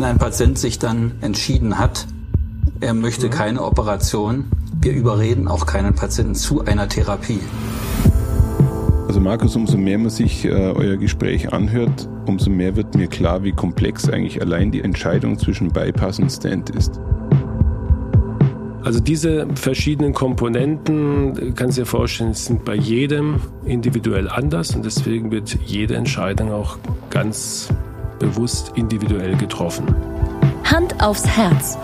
Wenn ein Patient sich dann entschieden hat, er möchte mhm. keine Operation, wir überreden auch keinen Patienten zu einer Therapie. Also Markus, umso mehr man sich äh, euer Gespräch anhört, umso mehr wird mir klar, wie komplex eigentlich allein die Entscheidung zwischen Bypass und Stand ist. Also diese verschiedenen Komponenten, kannst du dir vorstellen, sind bei jedem individuell anders und deswegen wird jede Entscheidung auch ganz bewusst individuell getroffen. Hand aufs Herz.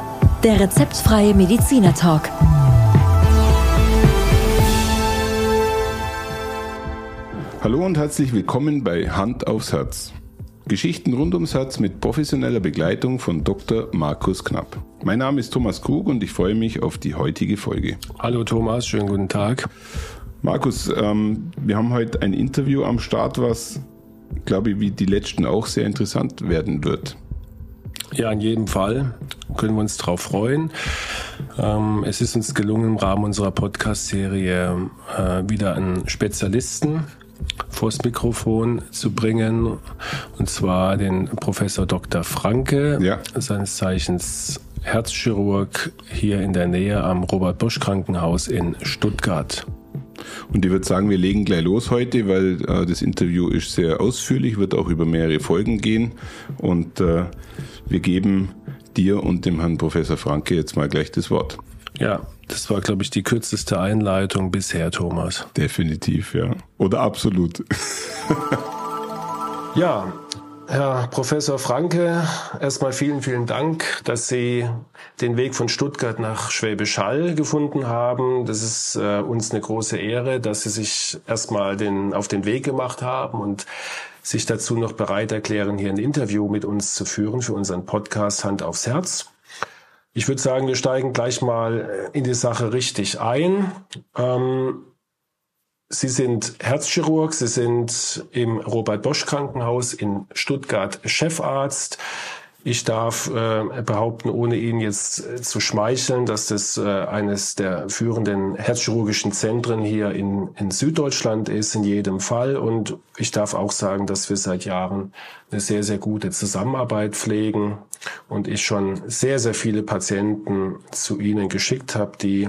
Der rezeptfreie Mediziner Talk. Hallo und herzlich willkommen bei Hand aufs Herz. Geschichten rund ums Herz mit professioneller Begleitung von Dr. Markus Knapp. Mein Name ist Thomas Krug und ich freue mich auf die heutige Folge. Hallo Thomas, schönen guten Tag. Markus, ähm, wir haben heute ein Interview am Start, was, glaube ich, wie die letzten auch sehr interessant werden wird. Ja, in jedem Fall können wir uns darauf freuen. Ähm, es ist uns gelungen, im Rahmen unserer Podcast-Serie äh, wieder einen Spezialisten vors Mikrofon zu bringen. Und zwar den Professor Dr. Franke, ja. seines Zeichens Herzchirurg hier in der Nähe am Robert Bosch Krankenhaus in Stuttgart. Und ich würde sagen, wir legen gleich los heute, weil äh, das Interview ist sehr ausführlich, wird auch über mehrere Folgen gehen. Und äh, wir geben dir und dem Herrn Professor Franke jetzt mal gleich das Wort. Ja, das war, glaube ich, die kürzeste Einleitung bisher, Thomas. Definitiv, ja. Oder absolut. ja, Herr Professor Franke, erstmal vielen, vielen Dank, dass Sie den Weg von Stuttgart nach Schwäbisch Hall gefunden haben. Das ist äh, uns eine große Ehre, dass Sie sich erstmal den, auf den Weg gemacht haben und sich dazu noch bereit erklären, hier ein Interview mit uns zu führen für unseren Podcast Hand aufs Herz. Ich würde sagen, wir steigen gleich mal in die Sache richtig ein. Ähm, Sie sind Herzchirurg, Sie sind im Robert Bosch Krankenhaus in Stuttgart Chefarzt. Ich darf äh, behaupten, ohne Ihnen jetzt äh, zu schmeicheln, dass das äh, eines der führenden herzchirurgischen Zentren hier in, in Süddeutschland ist, in jedem Fall. Und ich darf auch sagen, dass wir seit Jahren eine sehr, sehr gute Zusammenarbeit pflegen und ich schon sehr, sehr viele Patienten zu Ihnen geschickt habe, die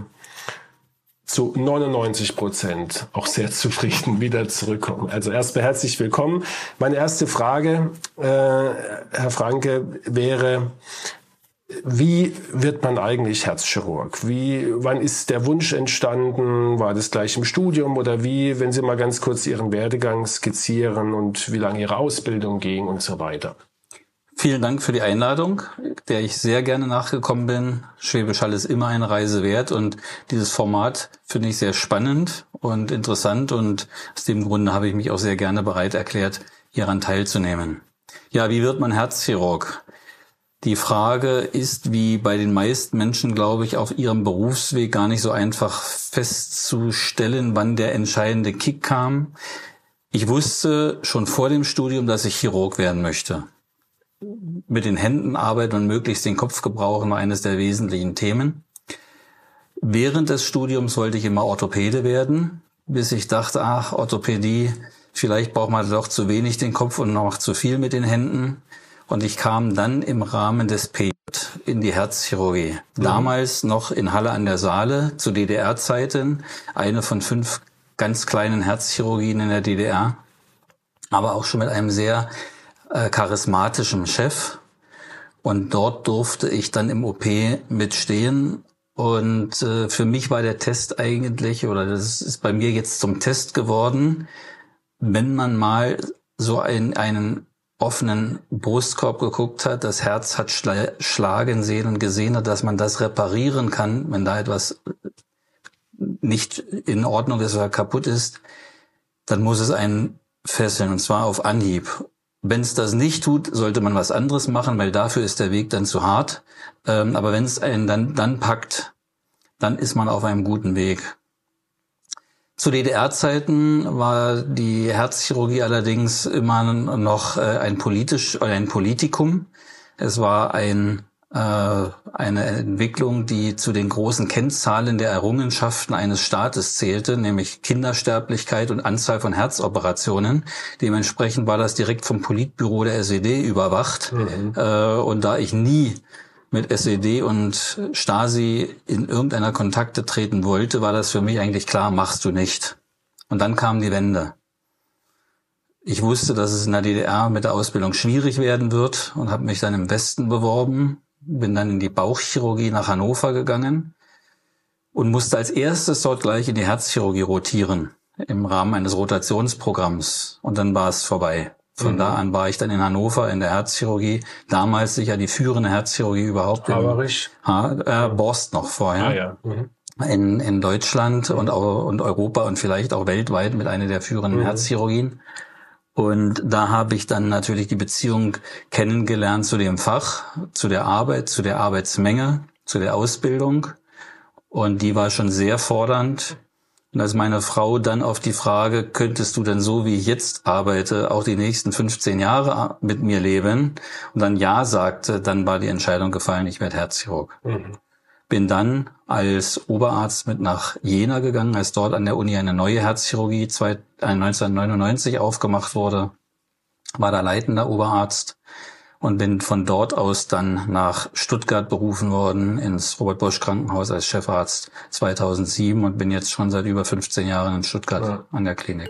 zu 99 Prozent auch sehr zufrieden wieder zurückkommen. Also erstmal herzlich willkommen. Meine erste Frage, äh, Herr Franke, wäre, wie wird man eigentlich Herzchirurg? Wie, wann ist der Wunsch entstanden? War das gleich im Studium oder wie, wenn Sie mal ganz kurz Ihren Werdegang skizzieren und wie lange Ihre Ausbildung ging und so weiter? Vielen Dank für die Einladung, der ich sehr gerne nachgekommen bin. Schwäbisch Hall ist immer eine Reise wert und dieses Format finde ich sehr spannend und interessant und aus dem Grunde habe ich mich auch sehr gerne bereit erklärt, hieran teilzunehmen. Ja, wie wird man Herzchirurg? Die Frage ist, wie bei den meisten Menschen, glaube ich, auf ihrem Berufsweg gar nicht so einfach festzustellen, wann der entscheidende Kick kam. Ich wusste schon vor dem Studium, dass ich Chirurg werden möchte mit den Händen arbeiten und möglichst den Kopf gebrauchen war eines der wesentlichen Themen. Während des Studiums wollte ich immer Orthopäde werden, bis ich dachte, ach, Orthopädie, vielleicht braucht man doch zu wenig den Kopf und noch zu viel mit den Händen. Und ich kam dann im Rahmen des PJ in die Herzchirurgie. Mhm. Damals noch in Halle an der Saale zu DDR-Zeiten, eine von fünf ganz kleinen Herzchirurgien in der DDR, aber auch schon mit einem sehr äh, charismatischem Chef. Und dort durfte ich dann im OP mitstehen. Und äh, für mich war der Test eigentlich, oder das ist bei mir jetzt zum Test geworden, wenn man mal so ein, einen offenen Brustkorb geguckt hat, das Herz hat schla schlagen sehen und gesehen hat, dass man das reparieren kann, wenn da etwas nicht in Ordnung ist oder kaputt ist, dann muss es einen fesseln und zwar auf Anhieb. Wenn es das nicht tut, sollte man was anderes machen, weil dafür ist der Weg dann zu hart. Ähm, aber wenn es einen dann, dann packt, dann ist man auf einem guten Weg. Zu DDR-Zeiten war die Herzchirurgie allerdings immer noch äh, ein politisch oder ein Politikum. Es war ein äh, eine Entwicklung, die zu den großen Kennzahlen der Errungenschaften eines Staates zählte, nämlich Kindersterblichkeit und Anzahl von Herzoperationen. Dementsprechend war das direkt vom Politbüro der SED überwacht. Mhm. Äh, und da ich nie mit SED und Stasi in irgendeiner Kontakte treten wollte, war das für mich eigentlich klar, machst du nicht. Und dann kam die Wende. Ich wusste, dass es in der DDR mit der Ausbildung schwierig werden wird und habe mich dann im Westen beworben, bin dann in die Bauchchirurgie nach Hannover gegangen und musste als erstes dort gleich in die Herzchirurgie rotieren im Rahmen eines Rotationsprogramms und dann war es vorbei. Von mhm. da an war ich dann in Hannover in der Herzchirurgie, damals sicher die führende Herzchirurgie überhaupt. Haberich? Ha, äh, Borst noch vorher. Ah, ja. Mhm. In, in Deutschland und, und Europa und vielleicht auch weltweit mit einer der führenden mhm. Herzchirurgien. Und da habe ich dann natürlich die Beziehung kennengelernt zu dem Fach, zu der Arbeit, zu der Arbeitsmenge, zu der Ausbildung. Und die war schon sehr fordernd. Und als meine Frau dann auf die Frage, könntest du denn so, wie ich jetzt arbeite, auch die nächsten 15 Jahre mit mir leben? Und dann Ja sagte, dann war die Entscheidung gefallen, ich werde Herzchirurg. Mhm. Bin dann als Oberarzt mit nach Jena gegangen, als dort an der Uni eine neue Herzchirurgie 1999 äh, aufgemacht wurde, war da leitender Oberarzt und bin von dort aus dann nach Stuttgart berufen worden ins Robert Bosch Krankenhaus als Chefarzt 2007 und bin jetzt schon seit über 15 Jahren in Stuttgart ja. an der Klinik.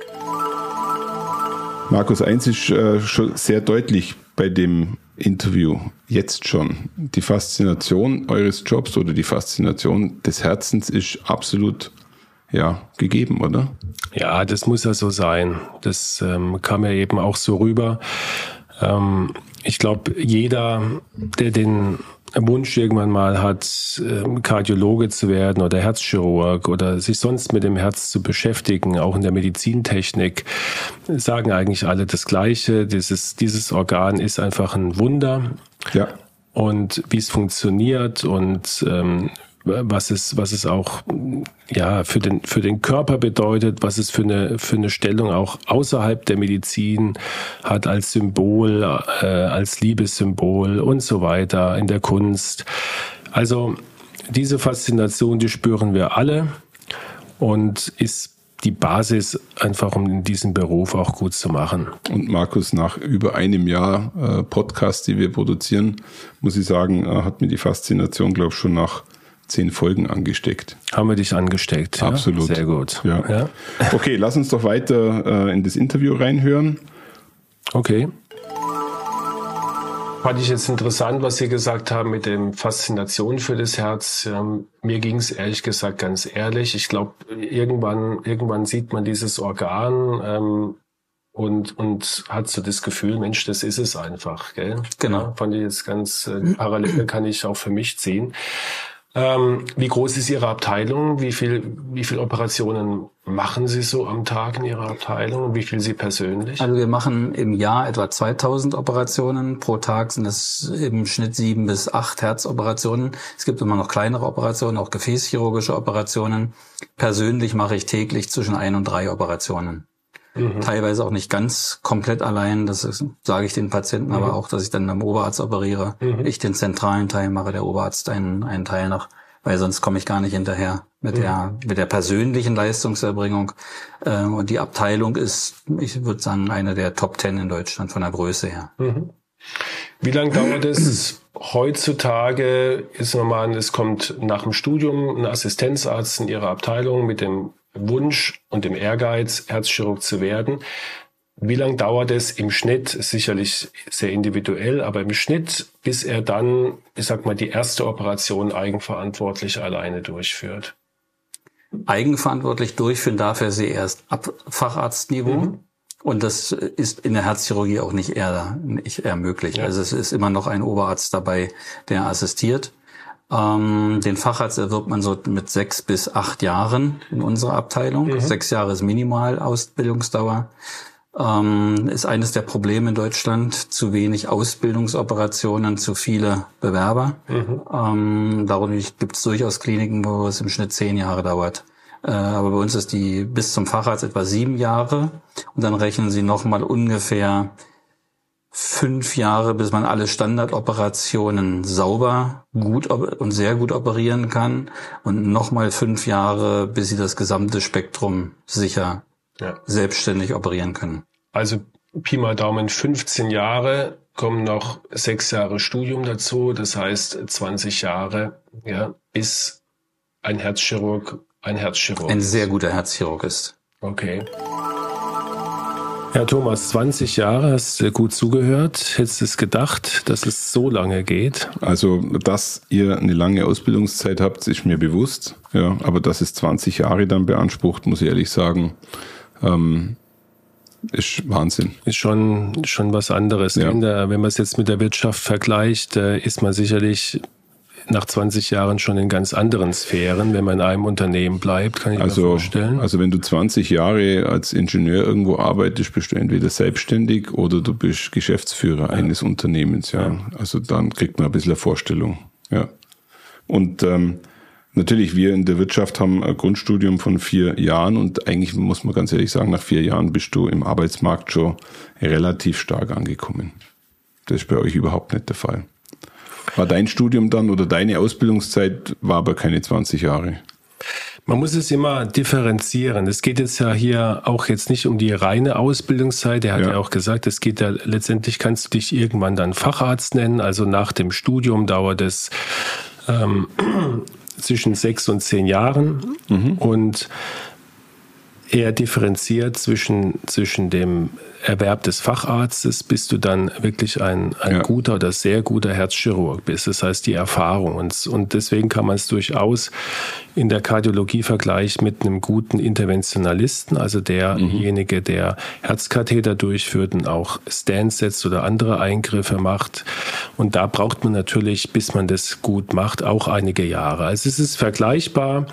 Markus, eins ist äh, schon sehr deutlich bei dem Interview jetzt schon. Die Faszination eures Jobs oder die Faszination des Herzens ist absolut ja, gegeben, oder? Ja, das muss ja so sein. Das ähm, kam ja eben auch so rüber. Ähm, ich glaube, jeder, der den Wunsch irgendwann mal hat, ähm, Kardiologe zu werden oder Herzchirurg oder sich sonst mit dem Herz zu beschäftigen, auch in der Medizintechnik, sagen eigentlich alle das Gleiche. Dieses, dieses Organ ist einfach ein Wunder. Ja. Und wie es funktioniert und ähm, was es, was es auch ja für den für den Körper bedeutet, was es für eine für eine Stellung auch außerhalb der Medizin hat als Symbol, äh, als Liebessymbol und so weiter in der Kunst. Also diese Faszination, die spüren wir alle und ist die Basis einfach, um diesen Beruf auch gut zu machen. Und Markus, nach über einem Jahr äh, Podcast, die wir produzieren, muss ich sagen, äh, hat mir die Faszination, glaube ich, schon nach zehn Folgen angesteckt. Haben wir dich angesteckt? Absolut. Ja? Sehr gut. Ja. ja. Okay, lass uns doch weiter äh, in das Interview reinhören. Okay. Fand ich jetzt interessant, was Sie gesagt haben mit dem Faszination für das Herz. Ähm, mir ging es ehrlich gesagt ganz ehrlich. Ich glaube, irgendwann, irgendwann sieht man dieses Organ ähm, und, und hat so das Gefühl, Mensch, das ist es einfach. Gell? Genau. Ja, fand ich jetzt ganz äh, parallel, kann ich auch für mich ziehen. Ähm, wie groß ist Ihre Abteilung? Wie viel, wie viel Operationen machen Sie so am Tag in Ihrer Abteilung? Wie viel Sie persönlich? Also wir machen im Jahr etwa 2000 Operationen. Pro Tag sind es im Schnitt sieben bis acht Herzoperationen. Es gibt immer noch kleinere Operationen, auch gefäßchirurgische Operationen. Persönlich mache ich täglich zwischen ein und drei Operationen. Mhm. Teilweise auch nicht ganz komplett allein, das ist, sage ich den Patienten, mhm. aber auch, dass ich dann beim Oberarzt operiere. Mhm. Ich den zentralen Teil mache, der Oberarzt einen, einen Teil noch, weil sonst komme ich gar nicht hinterher mit mhm. der mit der persönlichen Leistungserbringung. Ähm, und die Abteilung ist, ich würde sagen, eine der Top Ten in Deutschland von der Größe her. Mhm. Wie lange dauert es heutzutage? Ist normal, es kommt nach dem Studium ein Assistenzarzt in Ihrer Abteilung mit dem Wunsch und dem Ehrgeiz, Herzchirurg zu werden. Wie lange dauert es im Schnitt? sicherlich sehr individuell, aber im Schnitt, bis er dann, ich sag mal, die erste Operation eigenverantwortlich alleine durchführt. Eigenverantwortlich durchführen darf er sie erst ab Facharztniveau. Mhm. Und das ist in der Herzchirurgie auch nicht eher, nicht eher möglich. Ja. Also es ist immer noch ein Oberarzt dabei, der assistiert. Ähm, den Facharzt erwirbt man so mit sechs bis acht Jahren in unserer Abteilung. Mhm. Sechs Jahre ist Minimalausbildungsdauer. Ähm, ist eines der Probleme in Deutschland. Zu wenig Ausbildungsoperationen, zu viele Bewerber. Mhm. Ähm, darum gibt es durchaus Kliniken, wo es im Schnitt zehn Jahre dauert. Äh, aber bei uns ist die bis zum Facharzt etwa sieben Jahre. Und dann rechnen sie nochmal ungefähr fünf Jahre, bis man alle Standardoperationen sauber, gut und sehr gut operieren kann und nochmal fünf Jahre, bis sie das gesamte Spektrum sicher ja. selbstständig operieren können. Also Pi mal Daumen 15 Jahre, kommen noch sechs Jahre Studium dazu, das heißt 20 Jahre, ja, bis ein Herzchirurg ein Herzchirurg Ein sehr guter Herzchirurg ist. Okay. Herr Thomas, 20 Jahre hast du gut zugehört. Hättest du es gedacht, dass es so lange geht? Also, dass ihr eine lange Ausbildungszeit habt, ist mir bewusst. Ja, aber dass es 20 Jahre dann beansprucht, muss ich ehrlich sagen, ähm, ist Wahnsinn. Ist schon, schon was anderes. Ja. Der, wenn man es jetzt mit der Wirtschaft vergleicht, äh, ist man sicherlich nach 20 Jahren schon in ganz anderen Sphären, wenn man in einem Unternehmen bleibt, kann ich also, mir vorstellen. Also wenn du 20 Jahre als Ingenieur irgendwo arbeitest, bist du entweder selbstständig oder du bist Geschäftsführer ja. eines Unternehmens. Ja. ja. Also dann kriegt man ein bisschen eine Vorstellung. Ja. Und ähm, Natürlich, wir in der Wirtschaft haben ein Grundstudium von vier Jahren und eigentlich muss man ganz ehrlich sagen, nach vier Jahren bist du im Arbeitsmarkt schon relativ stark angekommen. Das ist bei euch überhaupt nicht der Fall. War dein Studium dann oder deine Ausbildungszeit war aber keine 20 Jahre? Man muss es immer differenzieren. Es geht jetzt ja hier auch jetzt nicht um die reine Ausbildungszeit. Er hat ja. ja, auch gesagt, es geht ja letztendlich kannst du dich irgendwann dann Facharzt nennen. Also nach dem Studium dauert es ähm, zwischen sechs und zehn Jahren. Mhm. Und er differenziert zwischen, zwischen dem Erwerb des Facharztes, bis du dann wirklich ein, ein ja. guter oder sehr guter Herzchirurg bist. Das heißt, die Erfahrung. Und, und deswegen kann man es durchaus in der Kardiologie vergleichen mit einem guten Interventionalisten, also derjenige, der Herzkatheter durchführt und auch Stents setzt oder andere Eingriffe macht. Und da braucht man natürlich, bis man das gut macht, auch einige Jahre. Also es ist vergleichbar,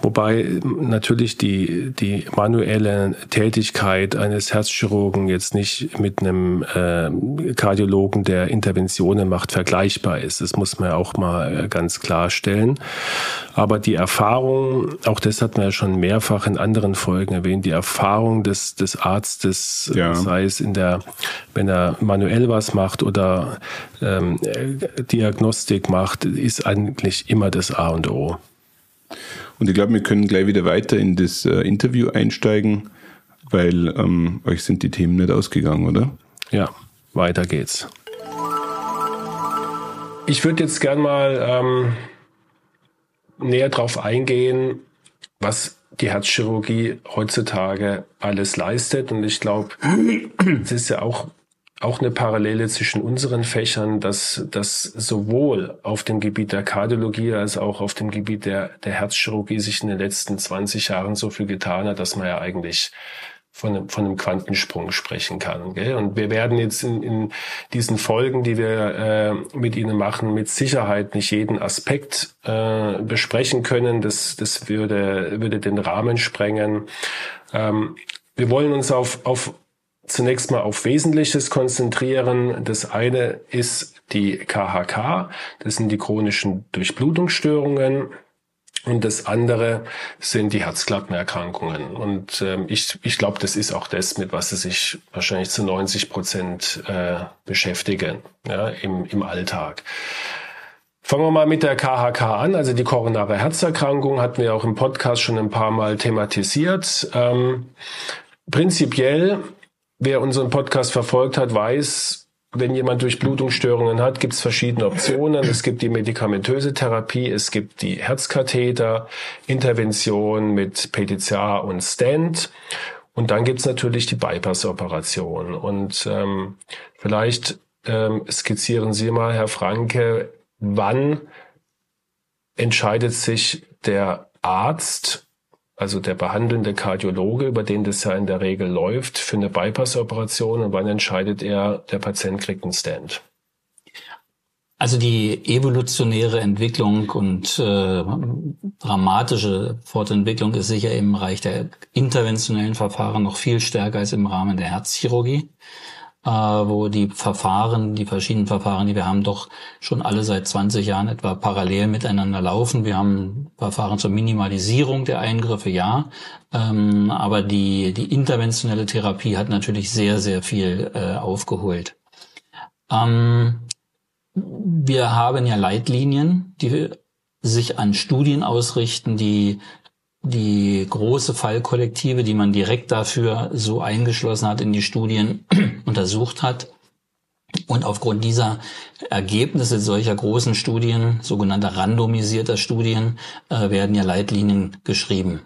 wobei natürlich die, die manuelle Tätigkeit eines Herzchirurgen jetzt nicht mit einem äh, Kardiologen, der Interventionen macht, vergleichbar ist. Das muss man ja auch mal äh, ganz klarstellen. Aber die Erfahrung, auch das hat man ja schon mehrfach in anderen Folgen erwähnt, die Erfahrung des, des Arztes, ja. sei es in der, wenn er manuell was macht oder ähm, Diagnostik macht, ist eigentlich immer das A und O. Und ich glaube, wir können gleich wieder weiter in das äh, Interview einsteigen weil ähm, euch sind die Themen nicht ausgegangen, oder? Ja, weiter geht's. Ich würde jetzt gern mal ähm, näher drauf eingehen, was die Herzchirurgie heutzutage alles leistet. Und ich glaube, es ist ja auch auch eine Parallele zwischen unseren Fächern, dass, dass sowohl auf dem Gebiet der Kardiologie als auch auf dem Gebiet der, der Herzchirurgie sich in den letzten 20 Jahren so viel getan hat, dass man ja eigentlich von einem, von einem Quantensprung sprechen kann. Gell? Und wir werden jetzt in, in diesen Folgen, die wir äh, mit Ihnen machen, mit Sicherheit nicht jeden Aspekt äh, besprechen können. Das, das würde, würde den Rahmen sprengen. Ähm, wir wollen uns auf, auf zunächst mal auf Wesentliches konzentrieren. Das eine ist die KHK, das sind die chronischen Durchblutungsstörungen. Und das andere sind die Herzklappenerkrankungen. Und ähm, ich, ich glaube, das ist auch das, mit was sie sich wahrscheinlich zu 90 Prozent äh, beschäftigen ja, im, im Alltag. Fangen wir mal mit der KHK an, also die koronare Herzerkrankung hatten wir auch im Podcast schon ein paar Mal thematisiert. Ähm, prinzipiell, wer unseren Podcast verfolgt hat, weiß, wenn jemand Durchblutungsstörungen hat, gibt es verschiedene Optionen. Es gibt die medikamentöse Therapie, es gibt die Herzkatheter, Intervention mit PTCA und Stent. Und dann gibt es natürlich die Bypass-Operation. Und ähm, vielleicht ähm, skizzieren Sie mal, Herr Franke, wann entscheidet sich der Arzt also der behandelnde Kardiologe, über den das ja in der Regel läuft, für eine Bypass-Operation und wann entscheidet er, der Patient kriegt einen Stand? Also die evolutionäre Entwicklung und äh, dramatische Fortentwicklung ist sicher im Bereich der interventionellen Verfahren noch viel stärker als im Rahmen der Herzchirurgie äh, wo die Verfahren, die verschiedenen Verfahren, die wir haben, doch schon alle seit 20 Jahren etwa parallel miteinander laufen. Wir haben Verfahren zur Minimalisierung der Eingriffe, ja, ähm, aber die, die interventionelle Therapie hat natürlich sehr, sehr viel äh, aufgeholt. Ähm, wir haben ja Leitlinien, die sich an Studien ausrichten, die die große Fallkollektive, die man direkt dafür so eingeschlossen hat in die Studien untersucht hat. Und aufgrund dieser Ergebnisse solcher großen Studien, sogenannter randomisierter Studien, äh, werden ja Leitlinien geschrieben.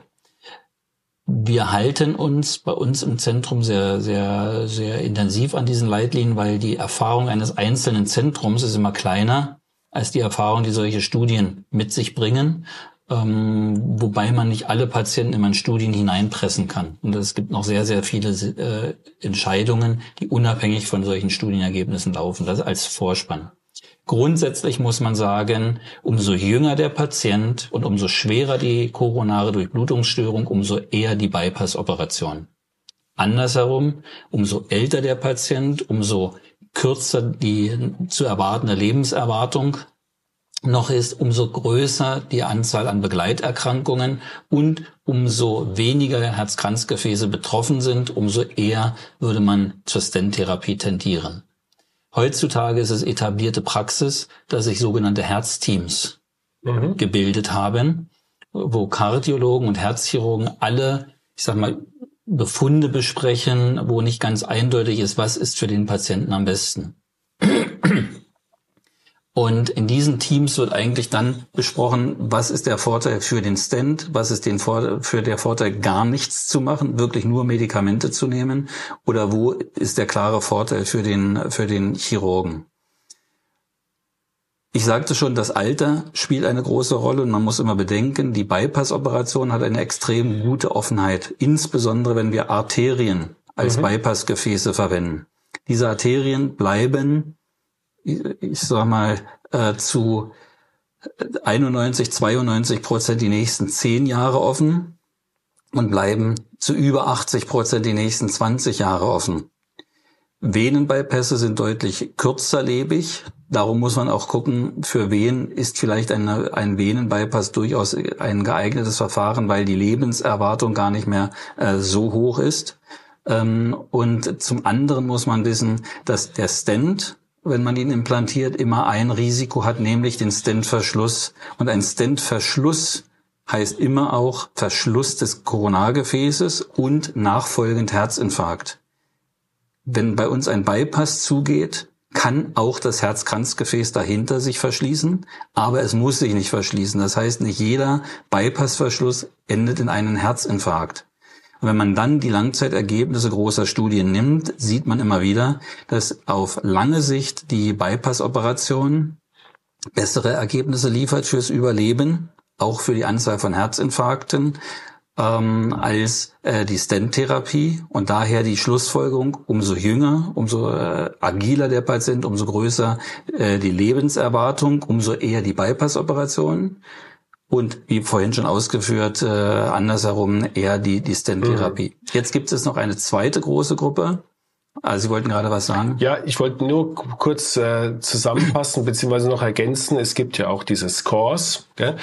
Wir halten uns bei uns im Zentrum sehr, sehr, sehr intensiv an diesen Leitlinien, weil die Erfahrung eines einzelnen Zentrums ist immer kleiner als die Erfahrung, die solche Studien mit sich bringen ähm, wobei man nicht alle Patienten in Studien hineinpressen kann. Und es gibt noch sehr, sehr viele äh, Entscheidungen, die unabhängig von solchen Studienergebnissen laufen. Das als Vorspann. Grundsätzlich muss man sagen, umso jünger der Patient und umso schwerer die koronare Durchblutungsstörung, umso eher die Bypass-Operation. Andersherum, umso älter der Patient, umso kürzer die zu erwartende Lebenserwartung, noch ist, umso größer die Anzahl an Begleiterkrankungen und umso weniger Herzkranzgefäße betroffen sind, umso eher würde man zur Stent-Therapie tendieren. Heutzutage ist es etablierte Praxis, dass sich sogenannte Herzteams mhm. gebildet haben, wo Kardiologen und Herzchirurgen alle, ich sag mal, Befunde besprechen, wo nicht ganz eindeutig ist, was ist für den Patienten am besten. Und in diesen Teams wird eigentlich dann besprochen, was ist der Vorteil für den Stent, was ist den Vorteil, für der Vorteil, gar nichts zu machen, wirklich nur Medikamente zu nehmen, oder wo ist der klare Vorteil für den, für den Chirurgen. Ich sagte schon, das Alter spielt eine große Rolle und man muss immer bedenken, die Bypass-Operation hat eine extrem gute Offenheit, insbesondere wenn wir Arterien als mhm. Bypass-Gefäße verwenden. Diese Arterien bleiben ich sag mal, äh, zu 91, 92 Prozent die nächsten zehn Jahre offen und bleiben zu über 80 Prozent die nächsten 20 Jahre offen. Venenbypässe sind deutlich kürzerlebig. Darum muss man auch gucken, für wen ist vielleicht eine, ein Venenbypass durchaus ein geeignetes Verfahren, weil die Lebenserwartung gar nicht mehr äh, so hoch ist. Ähm, und zum anderen muss man wissen, dass der Stent wenn man ihn implantiert, immer ein Risiko hat, nämlich den Stentverschluss. Und ein Stentverschluss heißt immer auch Verschluss des Koronargefäßes und nachfolgend Herzinfarkt. Wenn bei uns ein Bypass zugeht, kann auch das Herzkranzgefäß dahinter sich verschließen, aber es muss sich nicht verschließen. Das heißt, nicht jeder Bypassverschluss endet in einen Herzinfarkt. Und wenn man dann die Langzeitergebnisse großer Studien nimmt, sieht man immer wieder, dass auf lange Sicht die Bypass-Operation bessere Ergebnisse liefert fürs Überleben, auch für die Anzahl von Herzinfarkten, ähm, als äh, die Stent-Therapie und daher die Schlussfolgerung, umso jünger, umso äh, agiler der Patient, umso größer äh, die Lebenserwartung, umso eher die Bypass-Operation und wie vorhin schon ausgeführt, äh, andersherum eher die, die Stent-Therapie. Mhm. Jetzt gibt es noch eine zweite große Gruppe. Also Sie wollten gerade was sagen? Ja, ich wollte nur kurz äh, zusammenfassen beziehungsweise noch ergänzen. Es gibt ja auch diese Scores, gell,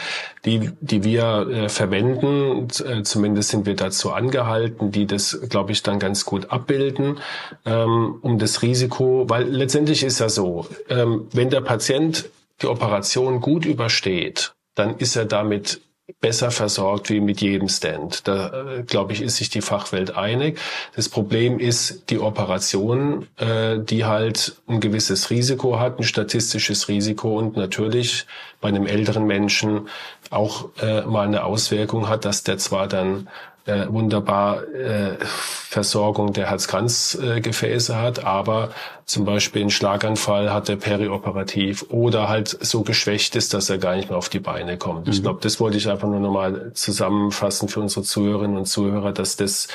die, die wir äh, verwenden. Äh, zumindest sind wir dazu angehalten, die das, glaube ich, dann ganz gut abbilden, ähm, um das Risiko, weil letztendlich ist ja so, ähm, wenn der Patient die Operation gut übersteht, dann ist er damit besser versorgt wie mit jedem Stand. Da, äh, glaube ich, ist sich die Fachwelt einig. Das Problem ist die Operation, äh, die halt ein gewisses Risiko hat, ein statistisches Risiko und natürlich bei einem älteren Menschen auch äh, mal eine Auswirkung hat, dass der zwar dann äh, wunderbar äh, Versorgung der Herzkranzgefäße hat, aber zum Beispiel einen Schlaganfall hat er perioperativ oder halt so geschwächt ist, dass er gar nicht mehr auf die Beine kommt. Mhm. Ich glaube, das wollte ich einfach nur nochmal zusammenfassen für unsere Zuhörerinnen und Zuhörer, dass das,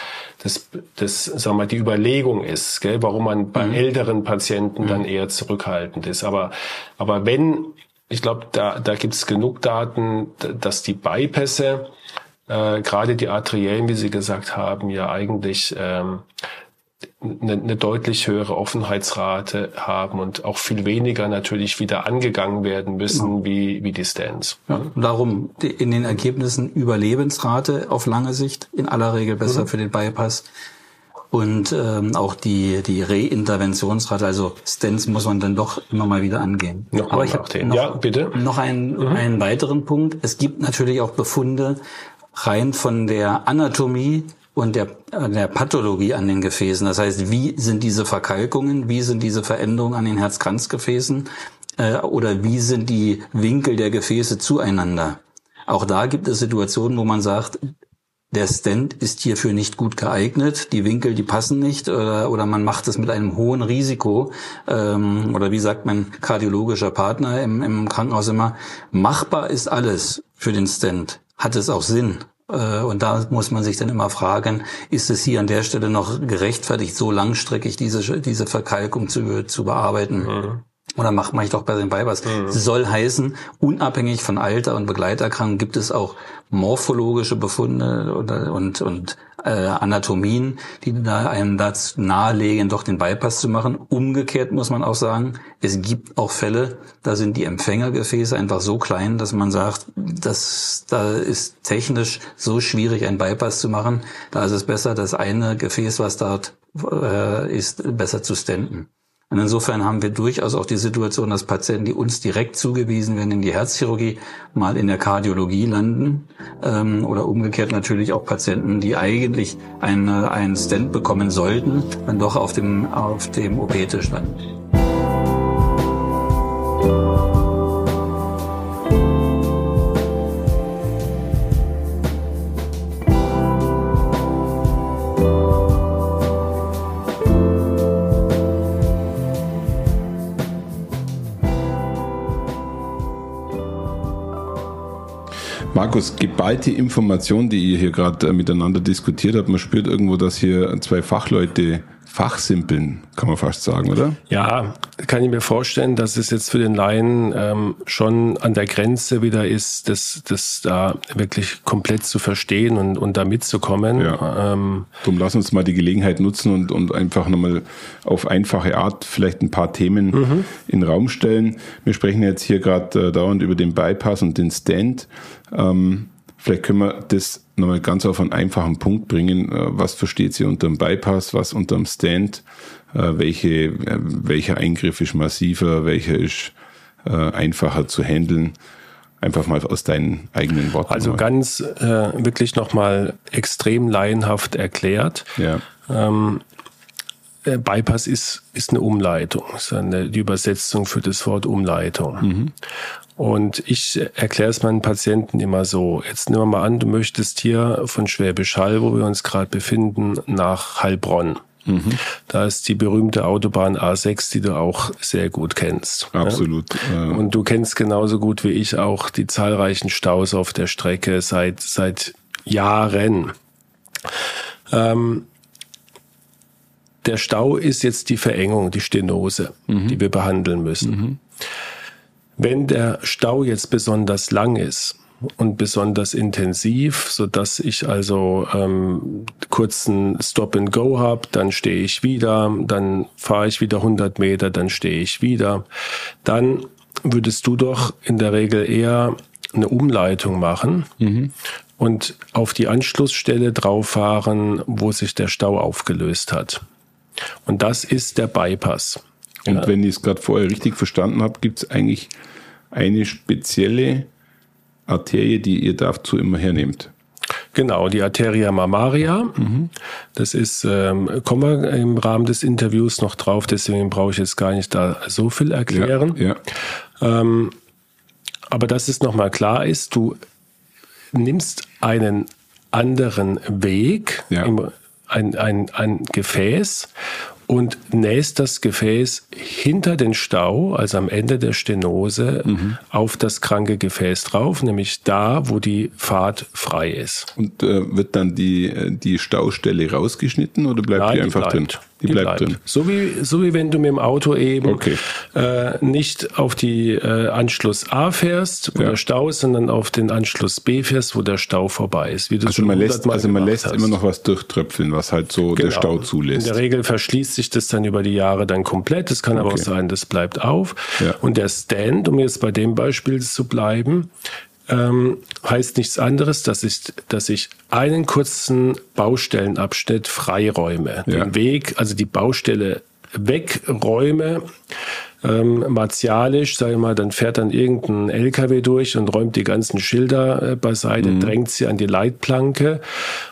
das, das sagen wir, die Überlegung ist, gell, warum man bei mhm. älteren Patienten mhm. dann eher zurückhaltend ist. Aber, aber wenn, ich glaube, da, da gibt es genug Daten, dass die Bypässe äh, gerade die Arteriellen, wie Sie gesagt haben, ja eigentlich ähm, eine, eine deutlich höhere Offenheitsrate haben und auch viel weniger natürlich wieder angegangen werden müssen genau. wie, wie die Stents. Ja, darum in den Ergebnissen Überlebensrate auf lange Sicht in aller Regel besser mhm. für den Bypass. und ähm, auch die die Reinterventionsrate, also Stents muss man dann doch immer mal wieder angehen. Noch Aber ich habe noch, ja, bitte. noch einen, mhm. einen weiteren Punkt. Es gibt natürlich auch Befunde rein von der Anatomie und der, der Pathologie an den Gefäßen. Das heißt, wie sind diese Verkalkungen, wie sind diese Veränderungen an den Herzkranzgefäßen äh, oder wie sind die Winkel der Gefäße zueinander? Auch da gibt es Situationen, wo man sagt, der Stent ist hierfür nicht gut geeignet, die Winkel, die passen nicht oder, oder man macht es mit einem hohen Risiko ähm, oder wie sagt mein kardiologischer Partner im, im Krankenhaus immer, machbar ist alles für den Stent. Hat es auch Sinn? Äh, und da muss man sich dann immer fragen, ist es hier an der Stelle noch gerechtfertigt, so langstreckig diese, diese Verkalkung zu, zu bearbeiten? Mhm. Oder macht man ich doch bei den Bypass. Mhm. Soll heißen, unabhängig von Alter und Begleiterkrankung gibt es auch morphologische Befunde oder, und, und äh, Anatomien, die da einem dazu nahelegen, doch den Bypass zu machen. Umgekehrt muss man auch sagen, es gibt auch Fälle, da sind die Empfängergefäße einfach so klein, dass man sagt, dass da ist technisch so schwierig, einen Bypass zu machen. Da ist es besser, das eine Gefäß, was dort äh, ist, besser zu stenden. Und insofern haben wir durchaus auch die Situation, dass Patienten, die uns direkt zugewiesen werden in die Herzchirurgie, mal in der Kardiologie landen ähm, oder umgekehrt natürlich auch Patienten, die eigentlich eine, einen Stent bekommen sollten, dann doch auf dem, auf dem OP-Tisch landen. Markus, geballte Information, die ihr hier gerade äh, miteinander diskutiert habt. Man spürt irgendwo, dass hier zwei Fachleute fachsimpeln, kann man fast sagen, oder? Ja, kann ich mir vorstellen, dass es jetzt für den Laien ähm, schon an der Grenze wieder ist, das, das da wirklich komplett zu verstehen und, und da mitzukommen. Ja. Ähm, Darum lass uns mal die Gelegenheit nutzen und, und einfach nochmal auf einfache Art vielleicht ein paar Themen mhm. in den Raum stellen. Wir sprechen jetzt hier gerade äh, dauernd über den Bypass und den Stand. Ähm, Vielleicht können wir das nochmal ganz auf einen einfachen Punkt bringen. Äh, was versteht sie unter dem Bypass, was unter dem Stand? Äh, welche, äh, welcher Eingriff ist massiver, welcher ist einfacher zu handeln? Einfach mal aus deinen eigenen Worten. Also mal. ganz äh, wirklich nochmal extrem laienhaft erklärt. Ja. Ähm, Bypass ist, ist eine Umleitung, ist eine, die Übersetzung für das Wort Umleitung. Mhm. Und ich erkläre es meinen Patienten immer so. Jetzt nehmen wir mal an, du möchtest hier von Schwäbisch Hall, wo wir uns gerade befinden, nach Heilbronn. Mhm. Da ist die berühmte Autobahn A6, die du auch sehr gut kennst. Absolut. Ja? Und du kennst genauso gut wie ich auch die zahlreichen Staus auf der Strecke seit, seit Jahren. Ähm, der Stau ist jetzt die Verengung, die Stenose, mhm. die wir behandeln müssen. Mhm. Wenn der Stau jetzt besonders lang ist und besonders intensiv, so dass ich also ähm, kurzen Stop and Go habe, dann stehe ich wieder, dann fahre ich wieder 100 Meter, dann stehe ich wieder, dann würdest du doch in der Regel eher eine Umleitung machen mhm. und auf die Anschlussstelle drauf fahren, wo sich der Stau aufgelöst hat. Und das ist der Bypass. Und ja. wenn ich es gerade vorher richtig verstanden habe, gibt es eigentlich eine spezielle Arterie, die ihr dazu immer hernehmt. Genau, die Arteria mammaria. Mhm. Das ist, ähm, kommen wir im Rahmen des Interviews noch drauf, deswegen brauche ich jetzt gar nicht da so viel erklären. Ja, ja. Ähm, aber dass es nochmal klar ist, du nimmst einen anderen Weg, ja. im, ein, ein, ein Gefäß und nähst das Gefäß hinter den Stau, also am Ende der Stenose, mhm. auf das kranke Gefäß drauf, nämlich da, wo die Fahrt frei ist. Und äh, wird dann die, äh, die Staustelle rausgeschnitten oder bleibt Nein, die einfach die drin? Die, die bleibt, bleibt, drin. So wie, so wie wenn du mit dem Auto eben okay. äh, nicht auf die äh, Anschluss A fährst, wo ja. der Stau ist, sondern auf den Anschluss B fährst, wo der Stau vorbei ist. Wie also man lässt, also man lässt hast. immer noch was durchtröpfeln, was halt so genau. der Stau zulässt. In der Regel verschließt sich das dann über die Jahre dann komplett. Es kann okay. aber auch sein, das bleibt auf. Ja. Und der Stand, um jetzt bei dem Beispiel zu bleiben, ähm, heißt nichts anderes, dass ich, dass ich einen kurzen Baustellenabschnitt freiräume. Ja. Den Weg, also die Baustelle wegräume, ähm, martialisch, sage ich mal, dann fährt dann irgendein LKW durch und räumt die ganzen Schilder äh, beiseite, mhm. drängt sie an die Leitplanke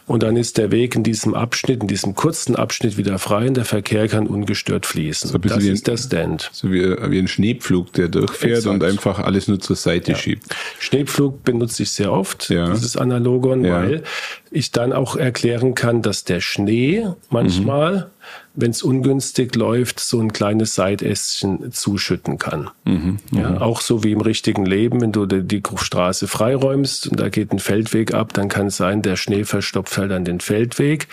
und dann ist der Weg in diesem Abschnitt, in diesem kurzen Abschnitt wieder frei und der Verkehr kann ungestört fließen. So das ist der Stand. So wie, wie ein Schneepflug, der durchfährt Exakt. und einfach alles nur zur Seite ja. schiebt. Schneepflug benutze ich sehr oft, ja. dieses Analogon, ja. weil ich dann auch erklären kann, dass der Schnee manchmal mhm wenn es ungünstig läuft, so ein kleines Seidästchen zuschütten kann. Mhm, ja, mhm. auch so wie im richtigen Leben, wenn du die, die Straße freiräumst und da geht ein Feldweg ab, dann kann es sein, der Schnee verstopft halt an den Feldweg,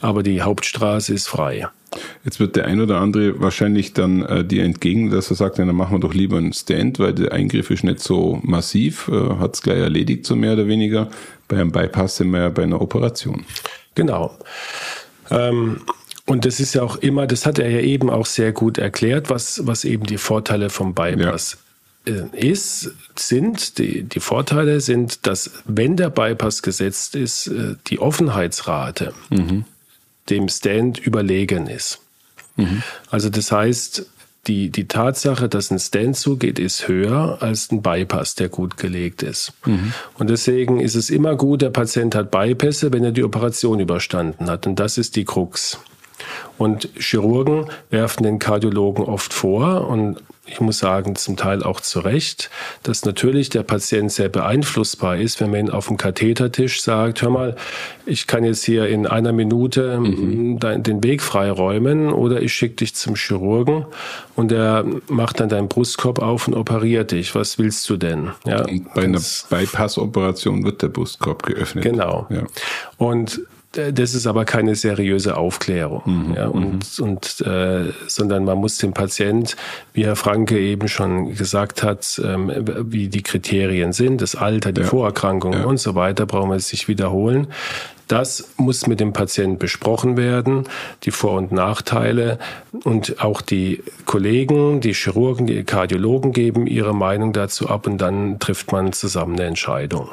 aber die Hauptstraße ist frei. Jetzt wird der ein oder andere wahrscheinlich dann äh, dir entgegen, dass er sagt, ja, dann machen wir doch lieber einen Stand, weil der Eingriff ist nicht so massiv, äh, hat es gleich erledigt, so mehr oder weniger. Bei einem Bypass sind wir ja bei einer Operation. Genau. Ähm, und das ist ja auch immer, das hat er ja eben auch sehr gut erklärt, was, was eben die Vorteile vom Bypass ja. Äh, ist, sind. Die, die Vorteile sind, dass wenn der Bypass gesetzt ist, äh, die Offenheitsrate mhm. dem Stand überlegen ist. Mhm. Also das heißt, die, die Tatsache, dass ein Stand zugeht, ist höher als ein Bypass, der gut gelegt ist. Mhm. Und deswegen ist es immer gut, der Patient hat Bypässe, wenn er die Operation überstanden hat. Und das ist die Krux. Und Chirurgen werfen den Kardiologen oft vor und ich muss sagen, zum Teil auch zu Recht, dass natürlich der Patient sehr beeinflussbar ist, wenn man ihn auf dem Kathetertisch sagt, hör mal, ich kann jetzt hier in einer Minute mhm. den Weg freiräumen oder ich schicke dich zum Chirurgen und der macht dann deinen Brustkorb auf und operiert dich. Was willst du denn? Ja, bei einer Bypass-Operation wird der Brustkorb geöffnet. Genau. Ja. Und das ist aber keine seriöse Aufklärung, mhm, ja, und, mhm. und äh, sondern man muss dem Patient, wie Herr Franke eben schon gesagt hat, ähm, wie die Kriterien sind, das Alter, die ja. Vorerkrankungen ja. und so weiter, brauchen wir es sich wiederholen. Das muss mit dem Patienten besprochen werden, die Vor- und Nachteile. Und auch die Kollegen, die Chirurgen, die Kardiologen geben ihre Meinung dazu ab und dann trifft man zusammen eine Entscheidung.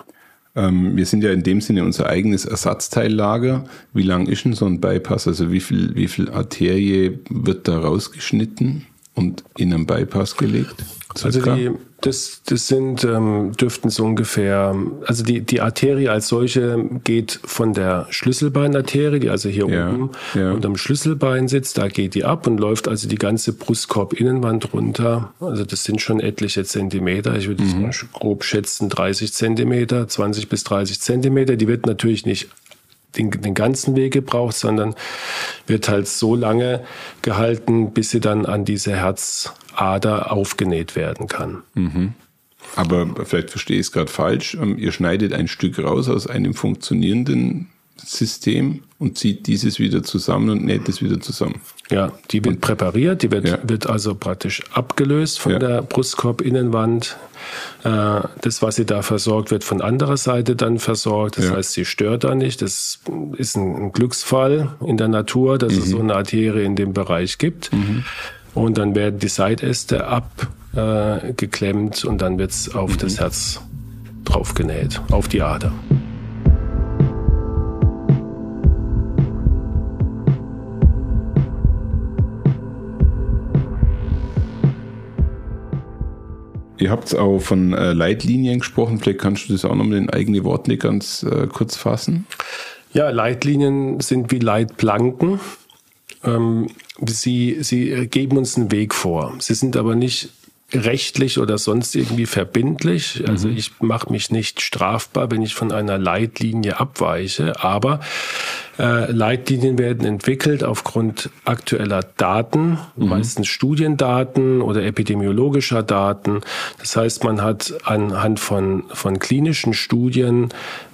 Ähm, wir sind ja in dem Sinne unser eigenes Ersatzteillager. Wie lang ist denn so ein Bypass? Also wie viel, wie viel Arterie wird da rausgeschnitten und in einen Bypass gelegt? Also die, das, das sind, ähm, dürften so ungefähr, also die, die Arterie als solche geht von der Schlüsselbeinarterie, die also hier ja, oben ja. unterm Schlüsselbein sitzt, da geht die ab und läuft also die ganze Brustkorbinnenwand runter. Also das sind schon etliche Zentimeter. Ich würde mhm. grob schätzen 30 Zentimeter, 20 bis 30 Zentimeter. Die wird natürlich nicht den, den ganzen Weg gebraucht, sondern wird halt so lange gehalten, bis sie dann an diese Herzader aufgenäht werden kann. Mhm. Aber vielleicht verstehe ich es gerade falsch. Ähm, ihr schneidet ein Stück raus aus einem funktionierenden System und zieht dieses wieder zusammen und näht es wieder zusammen. Ja, die wird präpariert, die wird, ja. wird also praktisch abgelöst von ja. der Brustkorbinnenwand. Äh, das, was sie da versorgt, wird von anderer Seite dann versorgt. Das ja. heißt, sie stört da nicht. Das ist ein, Glücksfall in der Natur, dass mhm. es so eine Arterie in dem Bereich gibt. Mhm. Und dann werden die Seitäste abgeklemmt äh, und dann wird es auf mhm. das Herz draufgenäht, auf die Ader. Ihr habt auch von äh, Leitlinien gesprochen. Vielleicht kannst du das auch noch mit den eigenen Worten ganz äh, kurz fassen. Ja, Leitlinien sind wie Leitplanken. Ähm, sie, sie geben uns einen Weg vor. Sie sind aber nicht rechtlich oder sonst irgendwie verbindlich. Also mhm. ich mache mich nicht strafbar, wenn ich von einer Leitlinie abweiche, aber äh, Leitlinien werden entwickelt aufgrund aktueller Daten, mhm. meistens Studiendaten oder epidemiologischer Daten. Das heißt, man hat anhand von, von klinischen Studien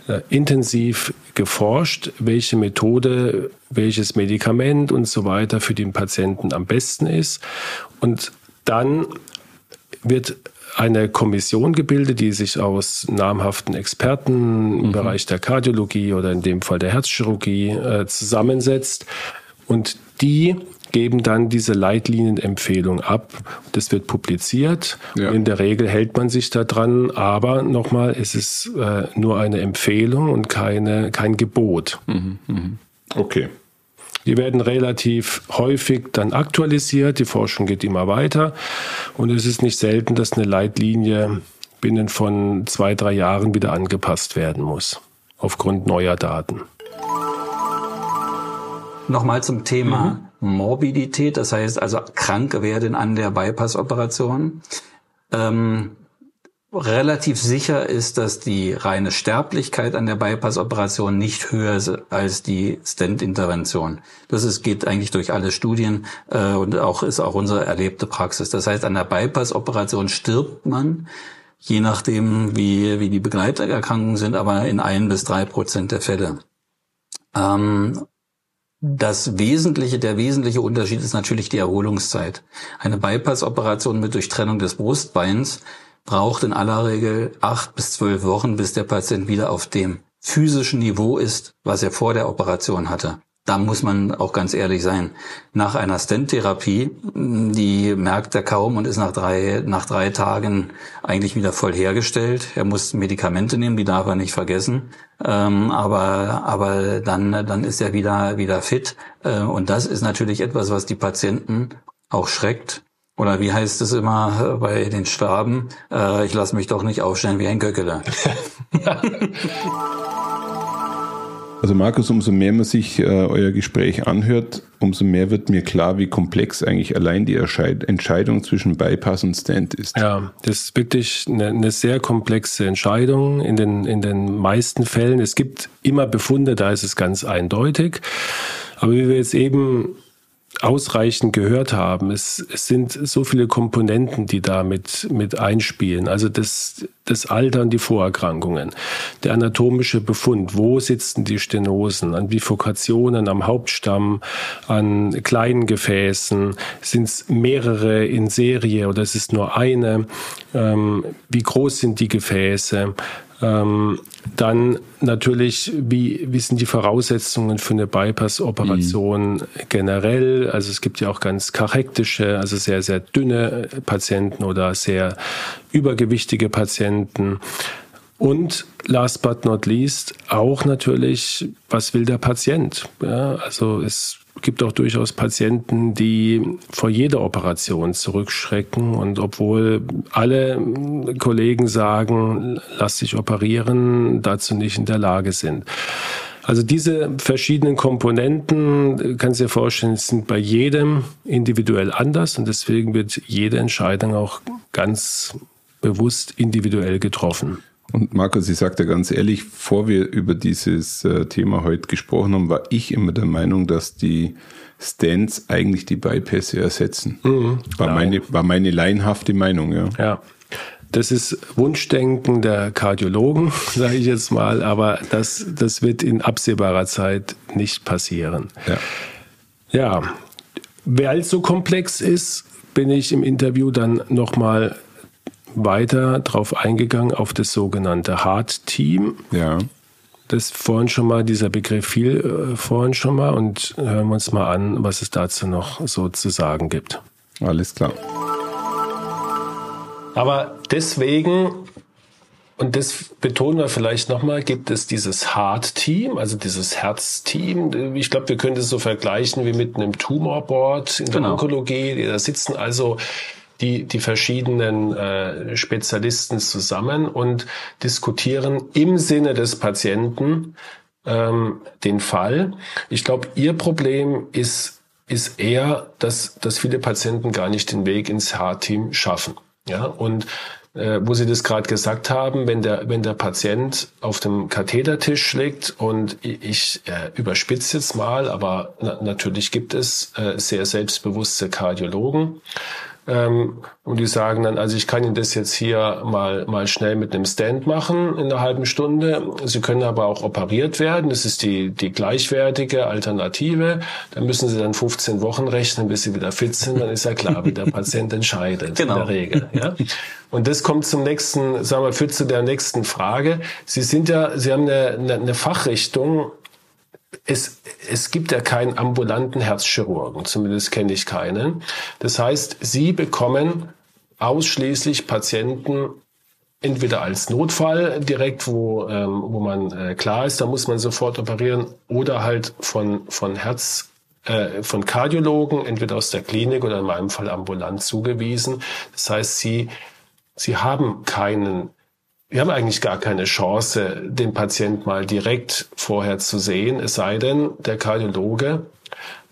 äh, intensiv geforscht, welche Methode, welches Medikament und so weiter für den Patienten am besten ist. Und dann wird eine Kommission gebildet, die sich aus namhaften Experten im mhm. Bereich der Kardiologie oder in dem Fall der Herzchirurgie äh, zusammensetzt Und die geben dann diese Leitlinienempfehlung ab. Das wird publiziert. Ja. In der Regel hält man sich da dran, aber nochmal, es ist äh, nur eine Empfehlung und keine, kein Gebot. Mhm, mh. Okay. Die werden relativ häufig dann aktualisiert. Die Forschung geht immer weiter. Und es ist nicht selten, dass eine Leitlinie binnen von zwei, drei Jahren wieder angepasst werden muss. Aufgrund neuer Daten. Nochmal zum Thema mhm. Morbidität, das heißt also krank werden an der Bypass-Operation. Ähm, relativ sicher ist, dass die reine Sterblichkeit an der Bypass-Operation nicht höher ist als die Stent-Intervention. Das ist, geht eigentlich durch alle Studien äh, und auch ist auch unsere erlebte Praxis. Das heißt, an der Bypass-Operation stirbt man, je nachdem, wie, wie die Begleiterkrankungen sind, aber in ein bis drei Prozent der Fälle. Ähm, das Wesentliche, der wesentliche Unterschied ist natürlich die Erholungszeit. Eine Bypass-Operation mit Durchtrennung des Brustbeins braucht in aller Regel acht bis zwölf Wochen, bis der Patient wieder auf dem physischen Niveau ist, was er vor der Operation hatte da muss man auch ganz ehrlich sein. Nach einer Stent-Therapie, die merkt er kaum und ist nach drei, nach drei Tagen eigentlich wieder voll hergestellt. Er muss Medikamente nehmen, die darf er nicht vergessen. Ähm, aber, aber dann, dann ist er wieder, wieder fit. Äh, und das ist natürlich etwas, was die Patienten auch schreckt. Oder wie heißt es immer bei den Schwaben? Äh, ich lasse mich doch nicht aufstellen wie ein Göckele. Also Markus, umso mehr man sich äh, euer Gespräch anhört, umso mehr wird mir klar, wie komplex eigentlich allein die Entscheidung zwischen Bypass und Stand ist. Ja, das ist wirklich eine, eine sehr komplexe Entscheidung in den, in den meisten Fällen. Es gibt immer Befunde, da ist es ganz eindeutig. Aber wie wir jetzt eben ausreichend gehört haben. Es, es sind so viele Komponenten, die da mit, mit einspielen. Also das, das und die Vorerkrankungen, der anatomische Befund, wo sitzen die Stenosen, an Bifurkationen am Hauptstamm, an kleinen Gefäßen, sind es mehrere in Serie oder ist es nur eine, ähm, wie groß sind die Gefäße, ähm, dann natürlich, wie, wie sind die Voraussetzungen für eine Bypass-Operation mhm. generell? Also es gibt ja auch ganz karektische, also sehr, sehr dünne Patienten oder sehr übergewichtige Patienten. Und last but not least auch natürlich, was will der Patient? Ja, also es gibt auch durchaus Patienten, die vor jeder Operation zurückschrecken und obwohl alle Kollegen sagen, lass dich operieren, dazu nicht in der Lage sind. Also diese verschiedenen Komponenten, kannst du dir vorstellen, sind bei jedem individuell anders und deswegen wird jede Entscheidung auch ganz bewusst individuell getroffen. Und Markus, ich sage dir ganz ehrlich, vor wir über dieses äh, Thema heute gesprochen haben, war ich immer der Meinung, dass die Stents eigentlich die Bypässe ersetzen. Mhm, war, meine, war meine laienhafte Meinung, ja. Ja. Das ist Wunschdenken der Kardiologen, sage ich jetzt mal, aber das, das wird in absehbarer Zeit nicht passieren. Ja. ja, weil es so komplex ist, bin ich im Interview dann nochmal weiter drauf eingegangen, auf das sogenannte Hard Team. Ja. Das vorhin schon mal, dieser Begriff fiel äh, vorhin schon mal und hören wir uns mal an, was es dazu noch so zu sagen gibt. Alles klar. Aber deswegen, und das betonen wir vielleicht nochmal, gibt es dieses Heart-Team, also dieses Herz-Team. Ich glaube, wir können das so vergleichen wie mit einem Tumorboard in der genau. Onkologie. Da sitzen also die, die verschiedenen äh, Spezialisten zusammen und diskutieren im Sinne des Patienten ähm, den Fall. Ich glaube, ihr Problem ist, ist eher, dass, dass viele Patienten gar nicht den Weg ins H-Team schaffen. Ja, und äh, wo Sie das gerade gesagt haben, wenn der, wenn der Patient auf dem Kathetertisch liegt und ich äh, überspitze jetzt mal, aber na, natürlich gibt es äh, sehr selbstbewusste Kardiologen, ähm, und die sagen dann, also ich kann Ihnen das jetzt hier mal, mal schnell mit einem Stand machen in einer halben Stunde. Sie können aber auch operiert werden. Das ist die, die gleichwertige Alternative. Da müssen Sie dann 15 Wochen rechnen, bis Sie wieder fit sind. Dann ist ja klar, wie der Patient entscheidet genau. in der Regel. Ja? Und das kommt zum nächsten, sagen wir, führt zu der nächsten Frage. Sie sind ja, Sie haben eine, eine, eine Fachrichtung es, es gibt ja keinen ambulanten Herzchirurgen, zumindest kenne ich keinen. Das heißt, Sie bekommen ausschließlich Patienten entweder als Notfall direkt, wo, ähm, wo man äh, klar ist, da muss man sofort operieren, oder halt von, von Herz, äh, von Kardiologen, entweder aus der Klinik oder in meinem Fall ambulant zugewiesen. Das heißt, sie, sie haben keinen, wir haben eigentlich gar keine Chance, den Patient mal direkt vorher zu sehen, es sei denn, der Kardiologe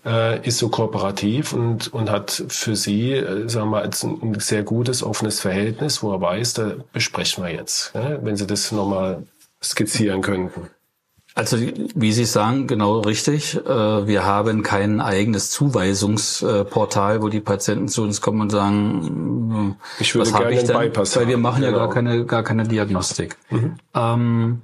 äh, ist so kooperativ und, und hat für sie, äh, sagen wir mal, ein sehr gutes, offenes Verhältnis, wo er weiß, da besprechen wir jetzt, ja, wenn Sie das nochmal skizzieren könnten. Also wie Sie sagen, genau richtig. Äh, wir haben kein eigenes Zuweisungsportal, wo die Patienten zu uns kommen und sagen, hm, ich würde was gerne ich denn? Bypass Weil wir machen genau. ja gar keine, gar keine Diagnostik. Mhm. Ähm,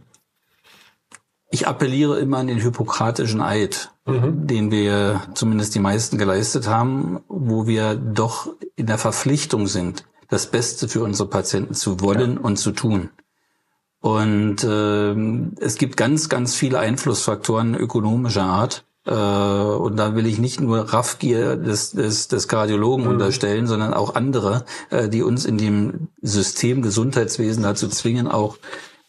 ich appelliere immer an den hippokratischen Eid, mhm. den wir zumindest die meisten geleistet haben, wo wir doch in der Verpflichtung sind, das Beste für unsere Patienten zu wollen ja. und zu tun. Und äh, es gibt ganz, ganz viele Einflussfaktoren ökonomischer Art. Äh, und da will ich nicht nur Raffgier des, des, des Kardiologen mhm. unterstellen, sondern auch andere, äh, die uns in dem System Gesundheitswesen dazu zwingen, auch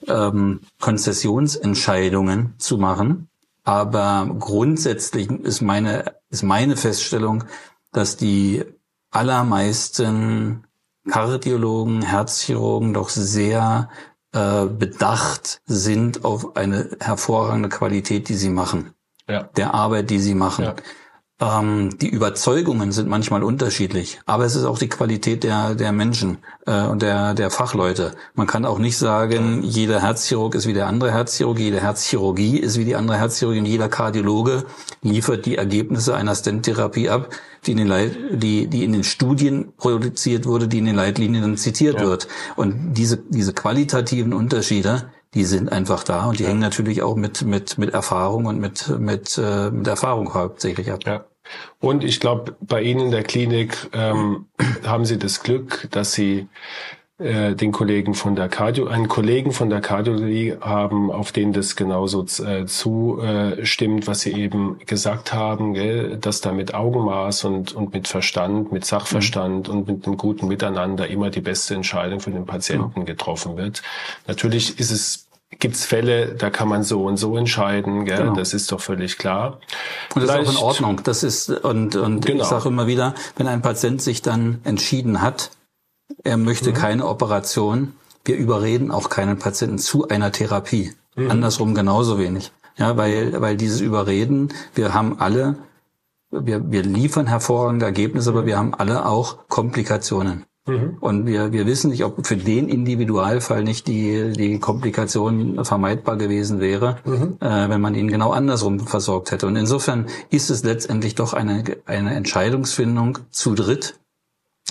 ähm, Konzessionsentscheidungen zu machen. Aber grundsätzlich ist meine, ist meine Feststellung, dass die allermeisten Kardiologen, Herzchirurgen doch sehr äh, bedacht sind auf eine hervorragende Qualität, die sie machen. Ja. Der Arbeit, die sie machen. Ja. Ähm, die Überzeugungen sind manchmal unterschiedlich, aber es ist auch die Qualität der, der Menschen äh, und der, der Fachleute. Man kann auch nicht sagen, jeder Herzchirurg ist wie der andere Herzchirurg, jede Herzchirurgie ist wie die andere Herzchirurgie und jeder Kardiologe liefert die Ergebnisse einer Stent-Therapie ab, die in, den Leit die, die in den Studien produziert wurde, die in den Leitlinien dann zitiert ja. wird. Und diese, diese qualitativen Unterschiede, die sind einfach da und die ja. hängen natürlich auch mit mit mit Erfahrung und mit mit äh, mit Erfahrung hauptsächlich ab. Ja. Und ich glaube, bei Ihnen in der Klinik ähm, haben Sie das Glück, dass Sie äh, den Kollegen von der Cardio, einen Kollegen von der Kardiologie haben, auf den das genauso äh, zustimmt, was Sie eben gesagt haben, gell? dass da mit Augenmaß und, und mit Verstand, mit Sachverstand mhm. und mit einem guten Miteinander immer die beste Entscheidung für den Patienten getroffen wird. Natürlich ist es gibt's Fälle, da kann man so und so entscheiden, gell? Genau. das ist doch völlig klar. Und das Vielleicht, ist auch in Ordnung. Das ist und und genau. ich sage immer wieder, wenn ein Patient sich dann entschieden hat, er möchte mhm. keine Operation, wir überreden auch keinen Patienten zu einer Therapie. Mhm. Andersrum genauso wenig. Ja, weil weil dieses Überreden, wir haben alle wir, wir liefern hervorragende Ergebnisse, aber wir haben alle auch Komplikationen. Mhm. Und wir, wir wissen nicht, ob für den Individualfall nicht die, die Komplikation vermeidbar gewesen wäre, mhm. äh, wenn man ihn genau andersrum versorgt hätte. Und insofern ist es letztendlich doch eine, eine Entscheidungsfindung zu dritt.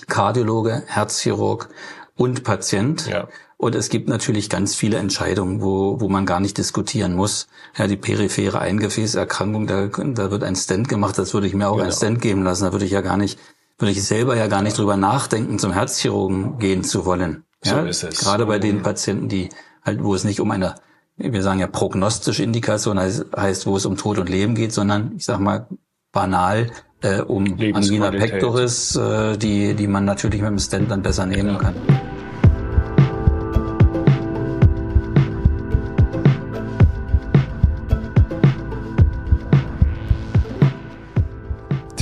Kardiologe, Herzchirurg und Patient. Ja. Und es gibt natürlich ganz viele Entscheidungen, wo, wo man gar nicht diskutieren muss. Ja, die periphere Eingefäßerkrankung, da, da wird ein Stent gemacht, das würde ich mir auch genau. ein Stent geben lassen. Da würde ich ja gar nicht würde ich selber ja gar nicht drüber nachdenken, zum Herzchirurgen gehen zu wollen. Ja? So ist es. Gerade bei den Patienten, die halt, wo es nicht um eine, wir sagen ja prognostische Indikation heißt, heißt wo es um Tod und Leben geht, sondern ich sag mal banal äh, um Angina pectoris, äh, die, die man natürlich mit dem Stent dann besser nehmen kann.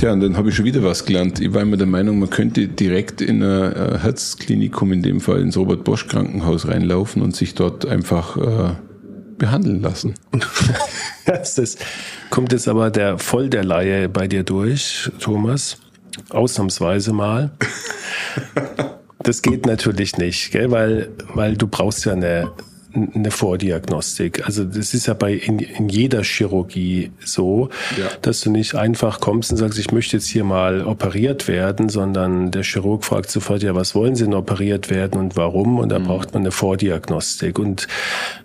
Tja, und dann habe ich schon wieder was gelernt. Ich war immer der Meinung, man könnte direkt in ein äh, Herzklinikum, in dem Fall ins Robert Bosch Krankenhaus reinlaufen und sich dort einfach äh, behandeln lassen. das kommt jetzt aber der voll der Laie bei dir durch, Thomas. Ausnahmsweise mal. Das geht natürlich nicht, gell? Weil, weil du brauchst ja eine, eine Vordiagnostik. Also das ist ja bei in, in jeder Chirurgie so, ja. dass du nicht einfach kommst und sagst, ich möchte jetzt hier mal operiert werden, sondern der Chirurg fragt sofort, ja, was wollen Sie denn operiert werden und warum? Und da mhm. braucht man eine Vordiagnostik. Und